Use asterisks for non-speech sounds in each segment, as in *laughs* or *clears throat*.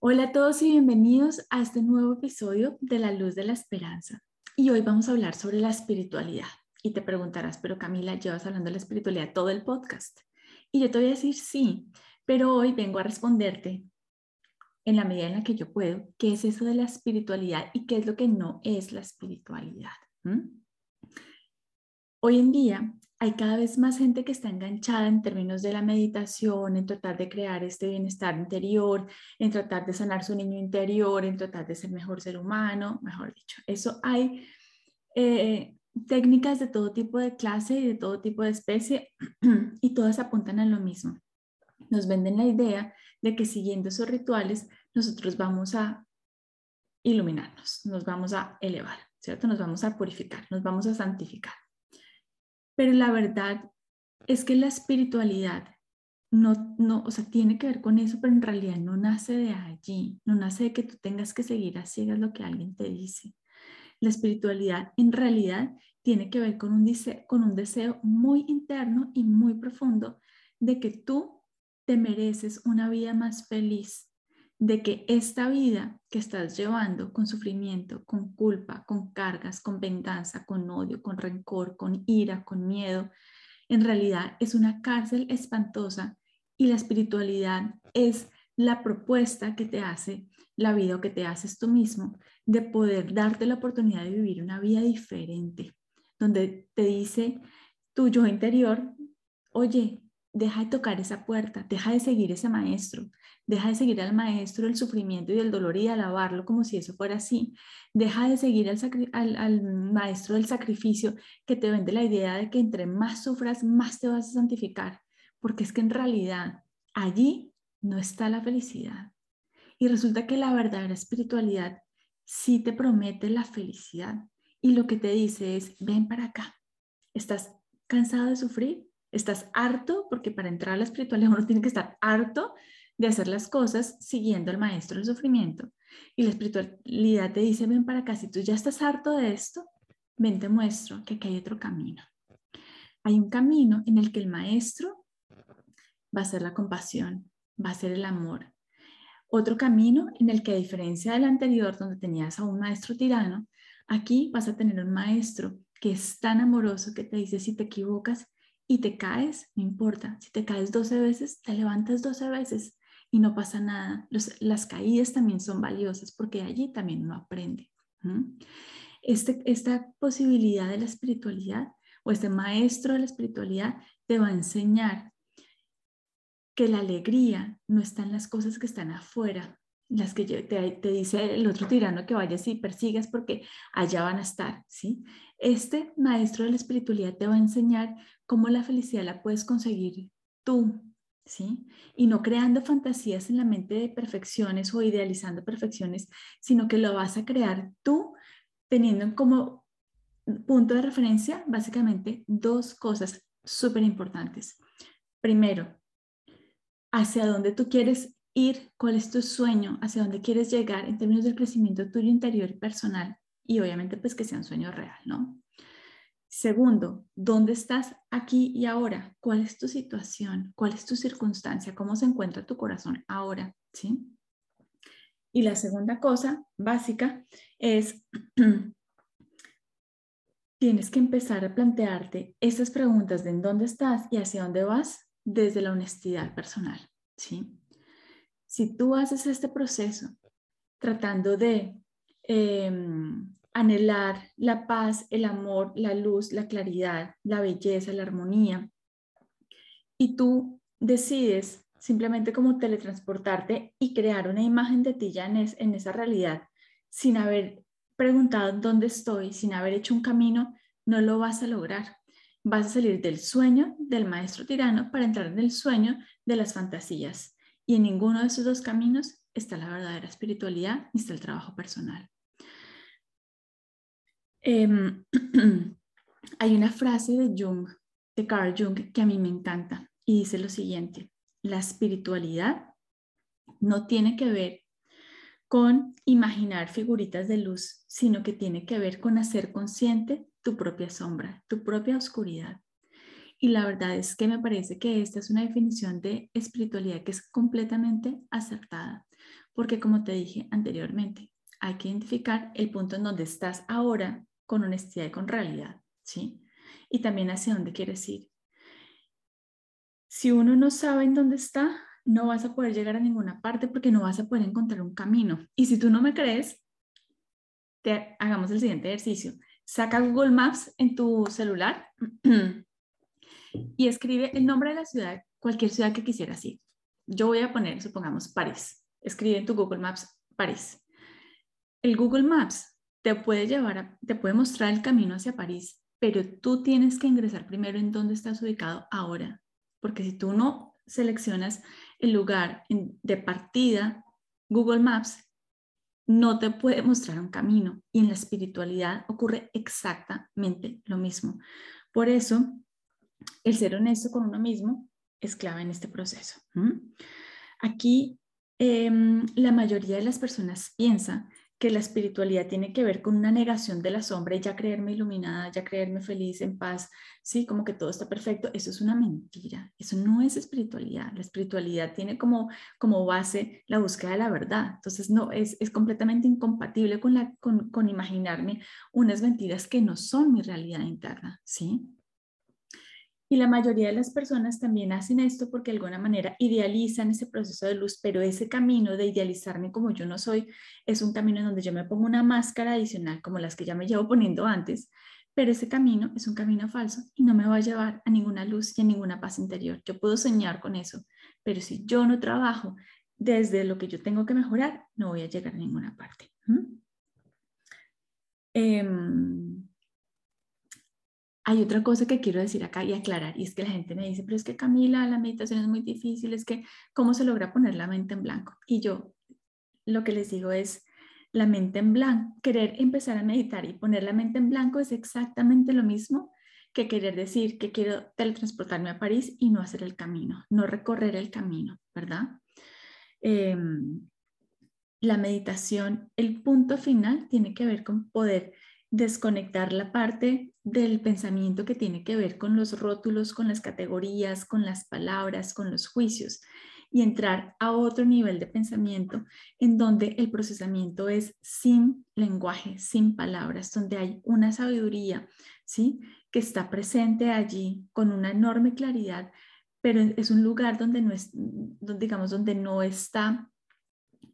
Hola a todos y bienvenidos a este nuevo episodio de La Luz de la Esperanza. Y hoy vamos a hablar sobre la espiritualidad. Y te preguntarás, pero Camila, llevas hablando de la espiritualidad todo el podcast. Y yo te voy a decir sí, pero hoy vengo a responderte en la medida en la que yo puedo, qué es eso de la espiritualidad y qué es lo que no es la espiritualidad. Hoy en día hay cada vez más gente que está enganchada en términos de la meditación, en tratar de crear este bienestar interior, en tratar de sanar su niño interior, en tratar de ser mejor ser humano, mejor dicho. Eso hay eh, técnicas de todo tipo de clase y de todo tipo de especie *clears throat* y todas apuntan a lo mismo. Nos venden la idea de que siguiendo esos rituales nosotros vamos a iluminarnos, nos vamos a elevar, ¿cierto? Nos vamos a purificar, nos vamos a santificar. Pero la verdad es que la espiritualidad no, no, o sea, tiene que ver con eso, pero en realidad no nace de allí, no nace de que tú tengas que seguir a ciegas lo que alguien te dice. La espiritualidad en realidad tiene que ver con un, con un deseo muy interno y muy profundo de que tú te mereces una vida más feliz, de que esta vida que estás llevando con sufrimiento, con culpa, con cargas, con venganza, con odio, con rencor, con ira, con miedo, en realidad es una cárcel espantosa y la espiritualidad es la propuesta que te hace la vida o que te haces tú mismo de poder darte la oportunidad de vivir una vida diferente, donde te dice tu yo interior, oye, deja de tocar esa puerta, deja de seguir ese maestro, deja de seguir al maestro del sufrimiento y del dolor y de alabarlo como si eso fuera así, deja de seguir al, al, maestro del sacrificio que te vende la idea de que entre más sufras, más te vas a santificar, porque es que en realidad allí no está la felicidad. Y resulta que la verdadera espiritualidad sí te promete la felicidad y lo que te dice es, ven para acá, ¿estás cansado de sufrir? Estás harto, porque para entrar a la espiritualidad *laughs* uno tiene que estar harto de hacer las cosas siguiendo al maestro del sufrimiento. Y la espiritualidad te dice, ven para acá, si tú ya estás harto de esto, ven te muestro que aquí hay otro camino. Hay un camino en el que el maestro va a ser la compasión, va a ser el amor. Otro camino en el que a diferencia del anterior, donde tenías a un maestro tirano, aquí vas a tener un maestro que es tan amoroso que te dice, si te equivocas, y te caes, no importa. Si te caes 12 veces, te levantas 12 veces y no pasa nada. las caídas también son valiosas porque allí también uno aprende. Este, esta posibilidad de la espiritualidad o este maestro de la espiritualidad te va a enseñar que la alegría no está en las cosas que están afuera, las que te, te, dice el otro tirano que vayas y persigas porque allá van a estar, ¿sí? Este maestro de la espiritualidad te va a enseñar cómo la felicidad la puedes conseguir tú, ¿sí? Y no creando fantasías en la mente de perfecciones o idealizando perfecciones, sino que lo vas a crear tú teniendo como punto de referencia básicamente dos cosas súper importantes. Primero, hacia dónde tú quieres ir, cuál es tu sueño, hacia dónde quieres llegar en términos del crecimiento tuyo interior y personal y obviamente pues que sea un sueño real, ¿no? Segundo, ¿dónde estás aquí y ahora? ¿Cuál es tu situación? ¿Cuál es tu circunstancia? ¿Cómo se encuentra tu corazón ahora? ¿Sí? Y la segunda cosa básica es, *clears throat* tienes que empezar a plantearte estas preguntas de en dónde estás y hacia dónde vas desde la honestidad personal. ¿sí? Si tú haces este proceso tratando de em, anhelar la paz, el amor, la luz, la claridad, la belleza, la armonía. Y tú decides simplemente como teletransportarte y crear una imagen de ti ya en, en esa realidad sin haber preguntado dónde estoy, sin haber hecho un camino, no lo vas a lograr. Vas a salir del sueño del maestro tirano para entrar en el sueño de las fantasías. Y en ninguno de esos dos caminos está la verdadera espiritualidad ni está el trabajo personal. Em, *clears throat* hay una frase de Jung, de Carl Jung, que a mí me encanta y dice lo siguiente, la espiritualidad no tiene que ver con imaginar figuritas de luz, sino que tiene que ver con hacer consciente tu propia sombra, tu propia oscuridad. Y la verdad es que me parece que esta es una definición de espiritualidad que es completamente acertada, porque como te dije anteriormente, hay que identificar el punto en donde estás ahora con honestidad y con realidad, ¿sí? Y también hacia dónde quieres ir. Si uno no sabe en dónde está, no vas a poder llegar a ninguna parte porque no vas a poder encontrar un camino. Y si tú no me crees, te hagamos el siguiente ejercicio. Saca Google Maps en tu celular *clears throat* y escribe el nombre de la ciudad, cualquier ciudad que quisieras ir. Yo voy a poner, supongamos, París. Escribe en tu Google Maps París. El Google Maps te puede llevar, te puede mostrar el camino hacia París, pero tú tienes que ingresar primero en dónde estás ubicado ahora, porque si tú no seleccionas el lugar de partida, Google Maps no te puede mostrar un camino y en la espiritualidad ocurre exactamente lo mismo. Por eso, el ser honesto con uno mismo es clave en este proceso. Aquí, em, la mayoría de las personas piensa que la espiritualidad tiene que ver con una negación de la sombra y ya creerme iluminada, ya creerme feliz, en paz, sí, como que todo está perfecto, eso es una mentira, eso no es espiritualidad, la espiritualidad tiene como, como base la búsqueda de la verdad, entonces no, es, es completamente incompatible con, la, con, con imaginarme unas mentiras que no son mi realidad interna, sí. Y la mayoría de las personas también hacen esto porque de alguna manera idealizan ese proceso de luz, pero ese camino de idealizarme como yo no soy es un camino en donde yo me pongo una máscara adicional como las que ya me llevo poniendo antes, pero ese camino es un camino falso y no me va a llevar a ninguna luz y a ninguna paz interior. Yo puedo soñar con eso, pero si yo no trabajo desde lo que yo tengo que mejorar, no voy a llegar a ninguna parte. Hay otra cosa que quiero decir acá y aclarar, y es que la gente me dice, pero es que Camila, la meditación es muy difícil, es que, ¿cómo se logra poner la mente en blanco? Y yo lo que les digo es, la mente en blanco, querer empezar a meditar y poner la mente en blanco es exactamente lo mismo que querer decir que quiero teletransportarme a París y no hacer el camino, no recorrer el camino, ¿verdad? Em, la meditación, el punto final tiene que ver con poder desconectar la parte del pensamiento que tiene que ver con los rótulos, con las categorías, con las palabras, con los juicios y entrar a otro nivel de pensamiento en donde el procesamiento es sin lenguaje, sin palabras, donde hay una sabiduría, ¿sí? Que está presente allí con una enorme claridad, pero es un lugar donde no es, digamos, donde no está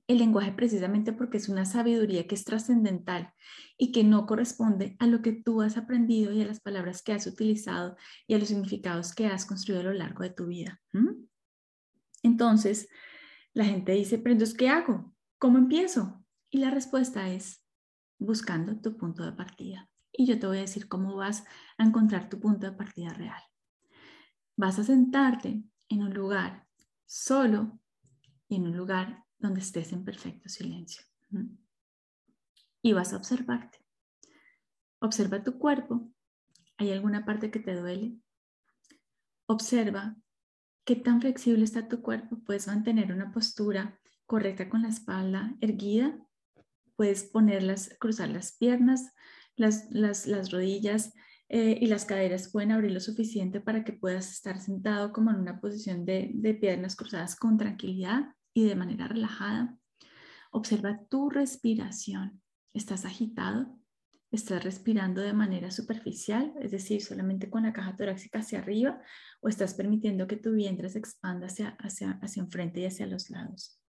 el lenguaje precisamente porque es una sabiduría que es trascendental y que no corresponde a lo que tú has aprendido y a las palabras que has utilizado y a los significados que has construido a lo largo de tu vida. Entonces, la gente dice, pero entonces, ¿qué hago? ¿Cómo empiezo? Y la respuesta es buscando tu punto de partida. Y yo te voy a decir cómo vas a encontrar tu punto de partida real. Vas a sentarte en un lugar solo y en un lugar donde estés en perfecto silencio. Y vas a observarte. Observa tu cuerpo. ¿Hay alguna parte que te duele? Observa qué tan flexible está tu cuerpo. Puedes mantener una postura correcta con la espalda erguida. Puedes ponerlas, cruzar las piernas, las, las, rodillas eh, y las caderas pueden abrir lo suficiente para que puedas estar sentado como en una posición de, de piernas cruzadas con tranquilidad y de manera relajada. Observa tu respiración. ¿Estás agitado? ¿Estás respirando de manera superficial, es decir, solamente con la caja torácica hacia arriba? ¿O estás permitiendo que tu vientre se expanda hacia, hacia, hacia enfrente y hacia los lados?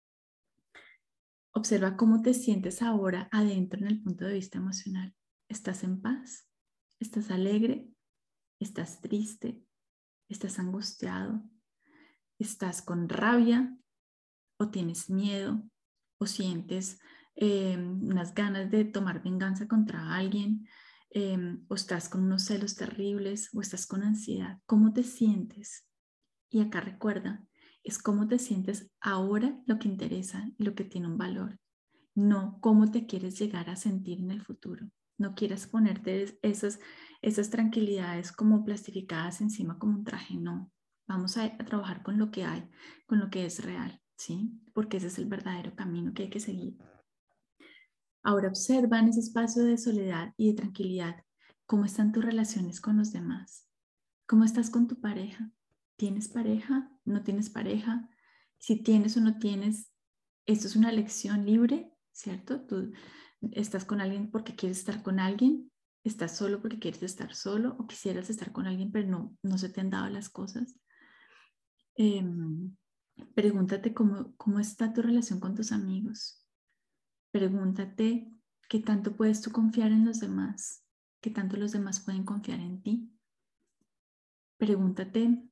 Observa cómo te sientes ahora adentro en el punto de vista emocional. ¿Estás en paz? ¿Estás alegre? ¿Estás triste? ¿Estás angustiado? ¿Estás con rabia? O tienes miedo o sientes em, unas ganas de tomar venganza contra alguien em, o estás con unos celos terribles o estás con ansiedad, ¿cómo te sientes? Y acá recuerda, es cómo te sientes ahora lo que interesa y lo que tiene un valor, no cómo te quieres llegar a sentir en el futuro. No quieras ponerte esas tranquilidades como plastificadas encima como un traje, no. Vamos a trabajar con lo que hay, con lo que es real. ¿Sí? Porque ese es el verdadero camino que hay que seguir. Ahora observa en ese espacio de soledad y de tranquilidad cómo están tus relaciones con los demás. ¿Cómo estás con tu pareja? ¿Tienes pareja? ¿No tienes pareja? Si tienes o no tienes, Esto es una elección libre, ¿cierto? Tú estás con alguien porque quieres estar con alguien, estás solo porque quieres estar solo o quisieras estar con alguien pero no, no se te han dado las cosas. Em, pregúntate cómo, cómo está tu relación con tus amigos. Pregúntate qué tanto puedes tú confiar en los demás, qué tanto los demás pueden confiar en ti. Pregúntate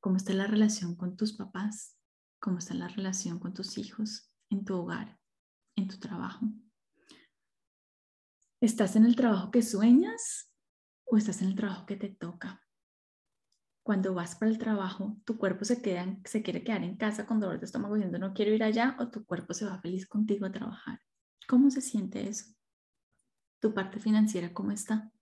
cómo está la relación con tus papás, cómo está la relación con tus hijos, en tu hogar, en tu trabajo. ¿Estás en el trabajo que sueñas o estás en el trabajo que te toca? Cuando vas para el trabajo, tu cuerpo se, queda, se quiere quedar en casa con dolor de estómago diciendo no quiero ir allá o tu cuerpo se va feliz contigo a trabajar. ¿Cómo se siente eso? ¿Tu parte financiera cómo está?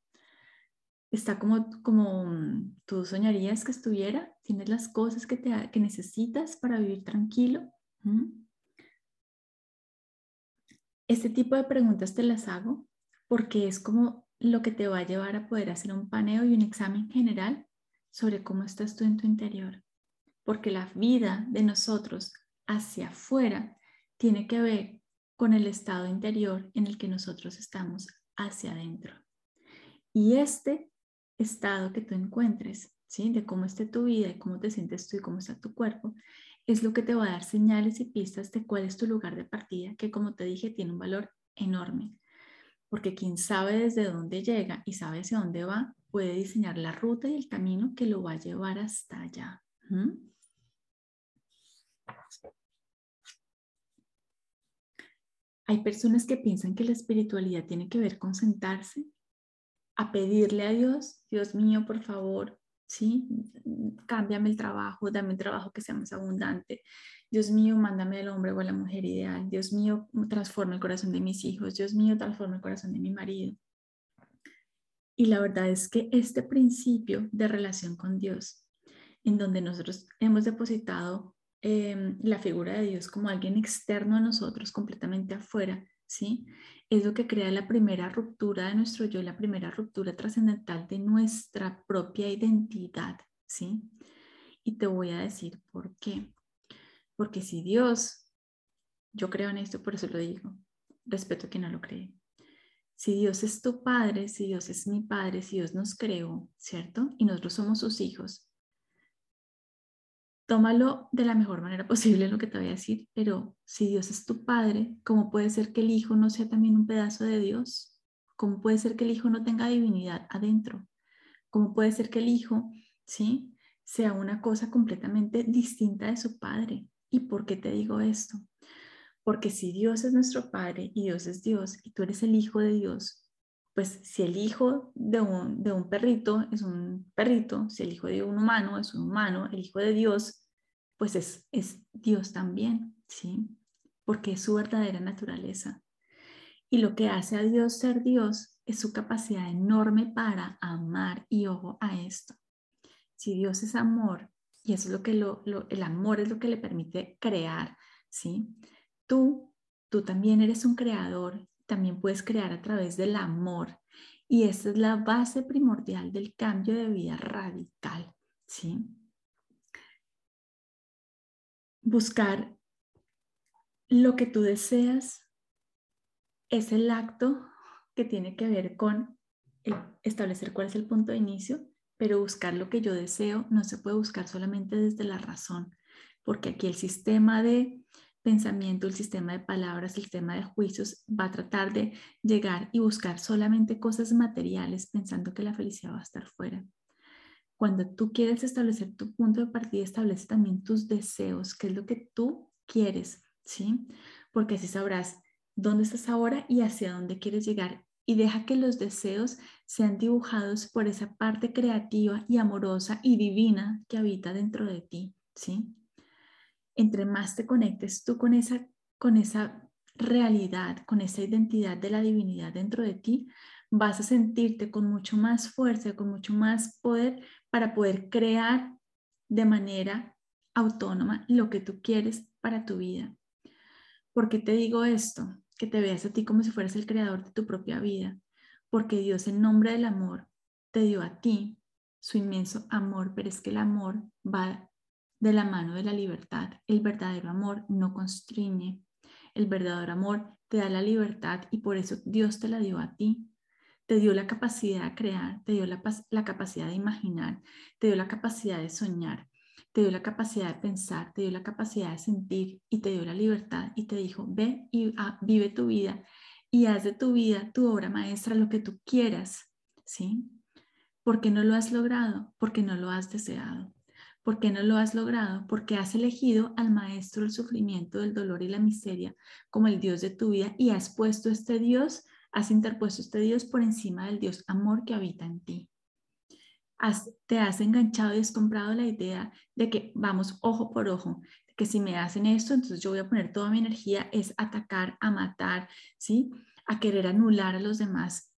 ¿Está como, como mm, tú soñarías que estuviera? ¿Tienes las cosas que, te, que necesitas para vivir tranquilo? ¿Mm? Este tipo de preguntas te las hago porque es como lo que te va a llevar a poder hacer un paneo y un examen general sobre cómo estás tú en tu interior. Porque la vida de nosotros hacia afuera tiene que ver con el estado interior en el que nosotros estamos hacia adentro. Y este estado que tú encuentres, ¿sí? De cómo esté tu vida y cómo te sientes tú y cómo está tu cuerpo, es lo que te va a dar señales y pistas de cuál es tu lugar de partida, que como te dije, tiene un valor enorme porque quien sabe desde dónde llega y sabe hacia dónde va, puede diseñar la ruta y el camino que lo va a llevar hasta allá. Hay personas que piensan que la espiritualidad tiene que ver con sentarse a pedirle a Dios, Dios mío, por favor, ¿sí? Cámbiame el trabajo, dame un trabajo que sea más abundante. Dios mío, mándame al hombre o la mujer ideal. Dios mío, transforma el corazón de mis hijos. Dios mío, transforma el corazón de mi marido. Y la verdad es que este principio de relación con Dios, en donde nosotros hemos depositado em, la figura de Dios como alguien externo a nosotros, completamente afuera, ¿sí? Es lo que crea la primera ruptura de nuestro yo, la primera ruptura trascendental de nuestra propia identidad, ¿sí? Y te voy a decir por qué. Porque si Dios, yo creo en esto, por eso lo digo, respeto a quien no lo cree. Si Dios es tu padre, si Dios es mi padre, si Dios nos creó, ¿cierto? Y nosotros somos sus hijos, tómalo de la mejor manera *laughs* posible lo que te voy a decir, pero si Dios es tu padre, ¿cómo puede ser que el hijo no sea también un pedazo de Dios? ¿Cómo puede ser que el hijo no tenga divinidad adentro? ¿Cómo puede ser que el hijo, sí, sea una cosa completamente distinta de su padre? ¿Y por qué te digo esto? Porque si Dios es nuestro Padre y Dios es Dios y tú eres el Hijo de Dios, pues si el hijo de un, de un perrito es un perrito, si el hijo de un humano es un humano, el hijo de Dios pues es, es Dios también, ¿sí? Porque es su verdadera naturaleza. Y lo que hace a Dios ser Dios es su capacidad enorme para amar. Y ojo a esto. Si Dios es amor, y eso es lo que lo, el amor es lo que le permite crear, ¿sí? Tú, tú también eres un creador, también puedes crear a través del amor. Y esa es la base primordial del cambio de vida radical, ¿sí? buscar lo que tú deseas es el acto que tiene que ver con establecer cuál es el punto de inicio, pero buscar lo que yo deseo no se puede buscar solamente desde la razón, porque aquí el sistema de pensamiento, el sistema de palabras, el sistema de juicios va a tratar de llegar y buscar solamente cosas materiales pensando que la felicidad va a estar fuera. Cuando tú quieres establecer tu punto de partida, establece también tus deseos, qué es lo que tú quieres, ¿sí? Porque así sabrás dónde estás ahora y hacia dónde quieres llegar. Y deja que los deseos sean dibujados por esa parte creativa y amorosa y divina que habita dentro de ti, ¿sí? Entre más te conectes tú con esa, con esa realidad, con esa identidad de la divinidad dentro de ti, vas a sentirte con mucho más fuerza, con mucho más poder para poder crear de manera autónoma lo que tú quieres para tu vida. ¿Por qué te digo esto? Que te veas a ti como si fueras el creador de tu propia vida. Porque Dios en nombre del amor te dio a ti su inmenso amor, pero es que el amor va de la mano de la libertad. El verdadero amor no constriñe. El verdadero amor te da la libertad y por eso Dios te la dio a ti. Te dio la capacidad de crear, te dio la, la capacidad de imaginar, te dio la capacidad de soñar, te dio la capacidad de pensar, te dio la capacidad de sentir y te dio la libertad y te dijo, ve y ah, vive tu vida y haz de tu vida tu obra maestra lo que tú quieras, ¿sí? ¿Por qué no lo has logrado? Porque no lo has deseado. ¿Por qué no lo has logrado? Porque has elegido al maestro del sufrimiento, del dolor y la miseria como el Dios de tu vida y has puesto este Dios, has interpuesto este Dios por encima del Dios amor que habita en ti te has enganchado y has comprado la idea de que vamos ojo por ojo, que si me hacen esto, entonces yo voy a poner toda mi energía es atacar, a matar, ¿sí? A querer anular a los demás.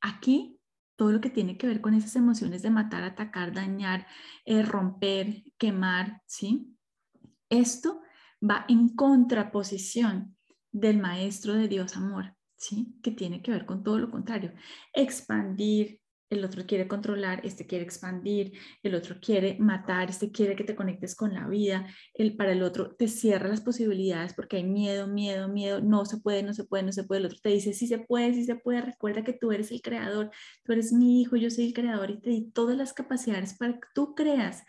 Aquí todo lo que tiene que ver con esas emociones de matar, atacar, dañar, eh, romper, quemar, ¿sí? Esto va en contraposición del maestro de Dios amor, ¿sí? Que tiene que ver con todo lo contrario, expandir, el otro quiere controlar, este quiere expandir, el otro quiere matar, este quiere que te conectes con la vida, el, para el otro te cierra las posibilidades porque hay miedo, miedo, miedo, no se puede, no se puede, no se puede, el otro te dice, sí se puede, sí se puede, recuerda que tú eres el creador, tú eres mi hijo, yo soy el creador y te di todas las capacidades para que tú creas,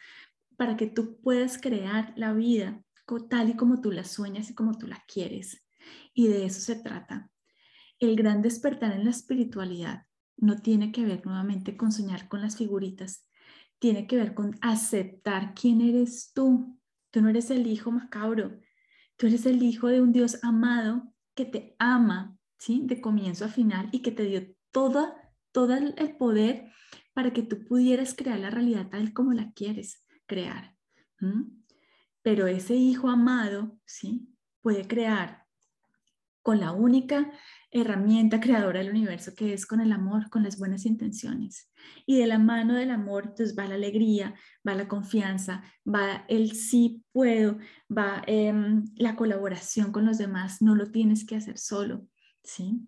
para que tú puedas crear la vida tal y como tú la sueñas y como tú la quieres. Y de eso se trata. El gran despertar en la espiritualidad no tiene que ver nuevamente con soñar con las figuritas, tiene que ver con aceptar quién eres tú. Tú no eres el hijo macabro, tú eres el hijo de un Dios amado que te ama, ¿sí? De comienzo a final y que te dio toda, todo el poder para que tú pudieras crear la realidad tal como la quieres crear. Pero ese hijo amado, ¿sí? Puede crear con la única herramienta creadora del universo que es con el amor, con las buenas intenciones. Y de la mano del amor, entonces va la alegría, va la confianza, va el sí puedo, va em, la colaboración con los demás, no lo tienes que hacer solo, ¿sí?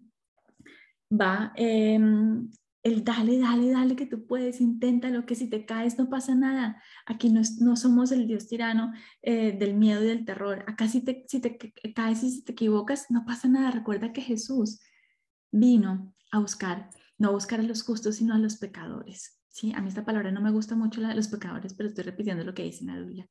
Va em, el dale, dale, dale que tú puedes, inténtalo, que si te caes no pasa nada. Aquí no, no somos el Dios tirano eh, del miedo y del terror. Acá si te, si te caes y si te equivocas, no pasa nada. Recuerda que Jesús vino a buscar, no a buscar a los justos, sino a los pecadores. ¿sí? A mí esta palabra no me gusta mucho, la de los pecadores, pero estoy repitiendo lo que dice Biblia.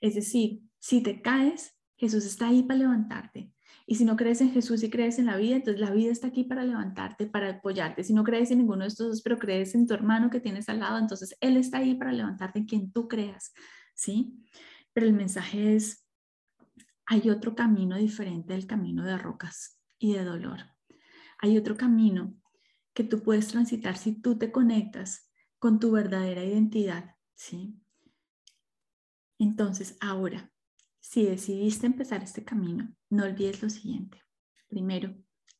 Es decir, si te caes, Jesús está ahí para levantarte. Y si no crees en Jesús y crees en la vida, entonces la vida está aquí para levantarte, para apoyarte. Si no crees en ninguno de estos dos, pero crees en tu hermano que tienes al lado, entonces Él está ahí para levantarte en quien tú creas, ¿sí? Pero el mensaje es, hay otro camino diferente del camino de rocas y de dolor. Hay otro camino que tú puedes transitar si tú te conectas con tu verdadera identidad, ¿sí? Entonces, ahora, si decidiste empezar este camino, no olvides lo siguiente. Primero,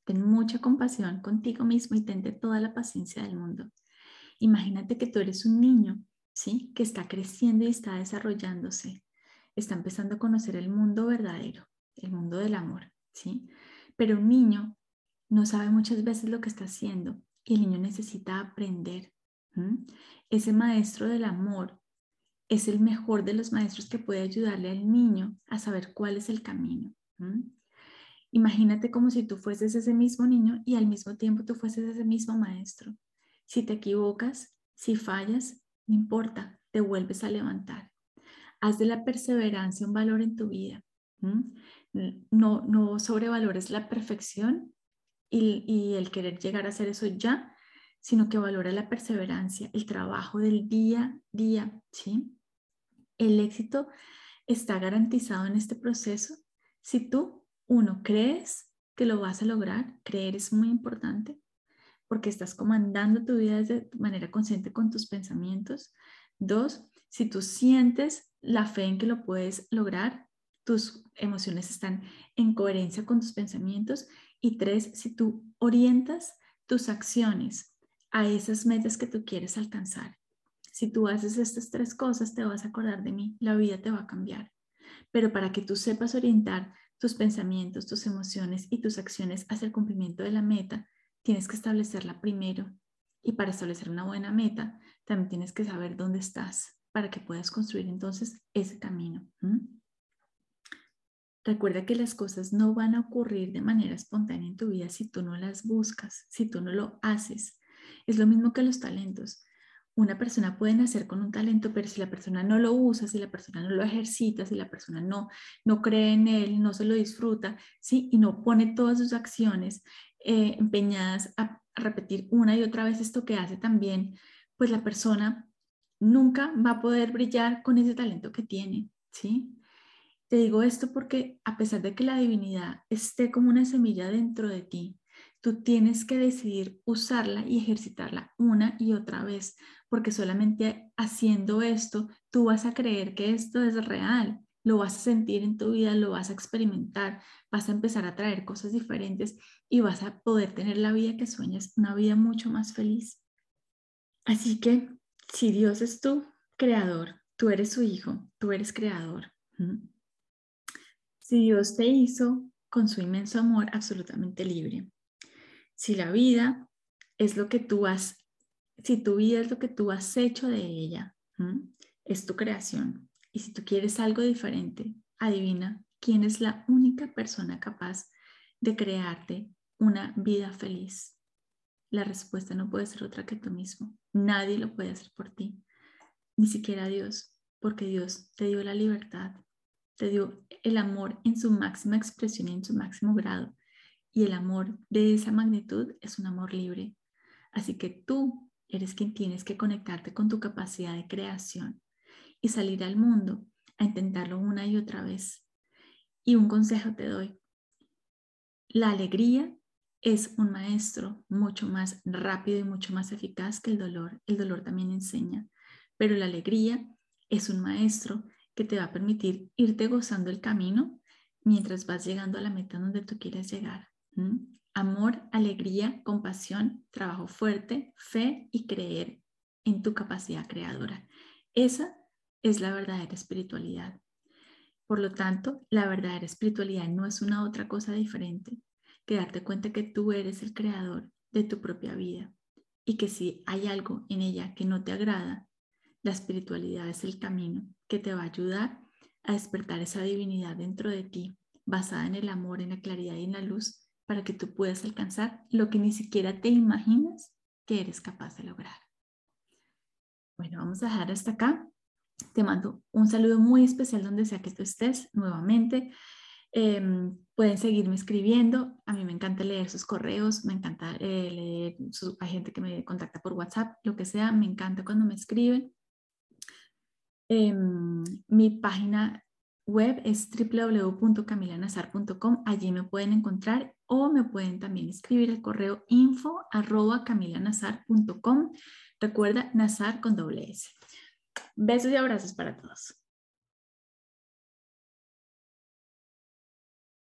ten mucha compasión contigo mismo y tente toda la paciencia del mundo. Imagínate que tú eres un niño, ¿sí? Que está creciendo y está desarrollándose. Está empezando a conocer el mundo verdadero, el mundo del amor, ¿sí? Pero un niño no sabe muchas veces lo que está haciendo y el niño necesita aprender. Ese maestro del amor es el mejor de los maestros que puede ayudarle al niño a saber cuál es el camino. Imagínate como si tú fueses ese mismo niño y al mismo tiempo tú fueses ese mismo maestro. Si te equivocas, si fallas, no importa, te vuelves a levantar. Haz de la perseverancia un valor en tu vida. No, no sobrevalores la perfección y, y el querer llegar a hacer eso ya, sino que valora la perseverancia, el trabajo del día a día, ¿sí? El éxito está garantizado en este proceso si tú, uno, crees que lo vas a lograr, creer es muy importante porque estás comandando tu vida de manera consciente con tus pensamientos. Dos, si tú sientes la fe en que lo puedes lograr, tus emociones están en coherencia con tus pensamientos. Y tres, si tú orientas tus acciones a esas metas que tú quieres alcanzar si tú haces estas tres cosas, te vas a acordar de mí, la vida te va a cambiar. Pero para que tú sepas orientar tus pensamientos, tus emociones y tus acciones hacia el cumplimiento de la meta, tienes que establecerla primero. Y para establecer una buena meta, también tienes que saber dónde estás. para que puedas construir entonces ese camino. Recuerda que las cosas no van a ocurrir de manera espontánea en tu vida si tú no las buscas, si tú no lo haces. Es lo mismo que los talentos. Una persona puede nacer con un talento, pero si la persona no lo usa, si la persona no lo ejercita, si la persona no, no cree en él, no se lo disfruta, ¿sí? y no pone todas sus acciones eh, empeñadas a repetir una y otra vez esto que hace también, pues la persona nunca va a poder brillar con ese talento que tiene. ¿sí? Te digo esto porque a pesar de que la divinidad esté como una semilla dentro de ti, tú tienes que decidir usarla y ejercitarla una y otra vez, porque solamente haciendo esto tú vas a creer que esto es real, lo vas a sentir en tu vida, lo vas a experimentar, vas a empezar a traer cosas diferentes y vas a poder tener la vida que sueñas, una vida mucho más feliz. Así que si Dios es tu creador, tú eres su hijo, tú eres creador. Si Dios te hizo con su inmenso amor absolutamente libre, si la vida es lo que tú has, si tu vida es lo que tú has hecho de ella, es tu creación. Y si tú quieres algo diferente, adivina quién es la única persona capaz de crearte una vida feliz. La respuesta no puede ser otra que tú mismo. Nadie lo puede hacer por ti, ni siquiera Dios, porque Dios te dio la libertad, te dio el amor en su máxima expresión y en su máximo grado. Y el amor de esa magnitud es un amor libre. Así que tú eres quien tienes que conectarte con tu capacidad de creación y salir al mundo a intentarlo una y otra vez. Y un consejo te doy. La alegría es un maestro mucho más rápido y mucho más eficaz que el dolor. El dolor también enseña, pero la alegría es un maestro que te va a permitir irte gozando el camino mientras vas llegando a la meta donde tú quieres llegar. Amor, alegría, compasión, trabajo fuerte, fe y creer en tu capacidad creadora. Esa es la verdadera espiritualidad. Por lo tanto, la verdadera espiritualidad no es una otra cosa diferente que darte cuenta que tú eres el creador de tu propia vida y que si hay algo en ella que no te agrada, la espiritualidad es el camino que te va a ayudar a despertar esa divinidad dentro de ti, basada en el amor, en la claridad y en la luz, para que tú puedas alcanzar lo que ni siquiera te imaginas que eres capaz de lograr. Bueno, vamos a dejar hasta acá. Te mando un saludo muy especial donde sea que tú estés nuevamente. Em, pueden seguirme escribiendo. A mí me encanta leer sus correos, me encanta eh, leer, hay gente que me contacta por WhatsApp, lo que sea, me encanta cuando me escriben. Em, mi página web es www.camilanazar.com. Allí me pueden encontrar o me pueden también escribir el correo info arroba camilanazar.com. Recuerda, Nazar con doble S. Besos y abrazos para todos.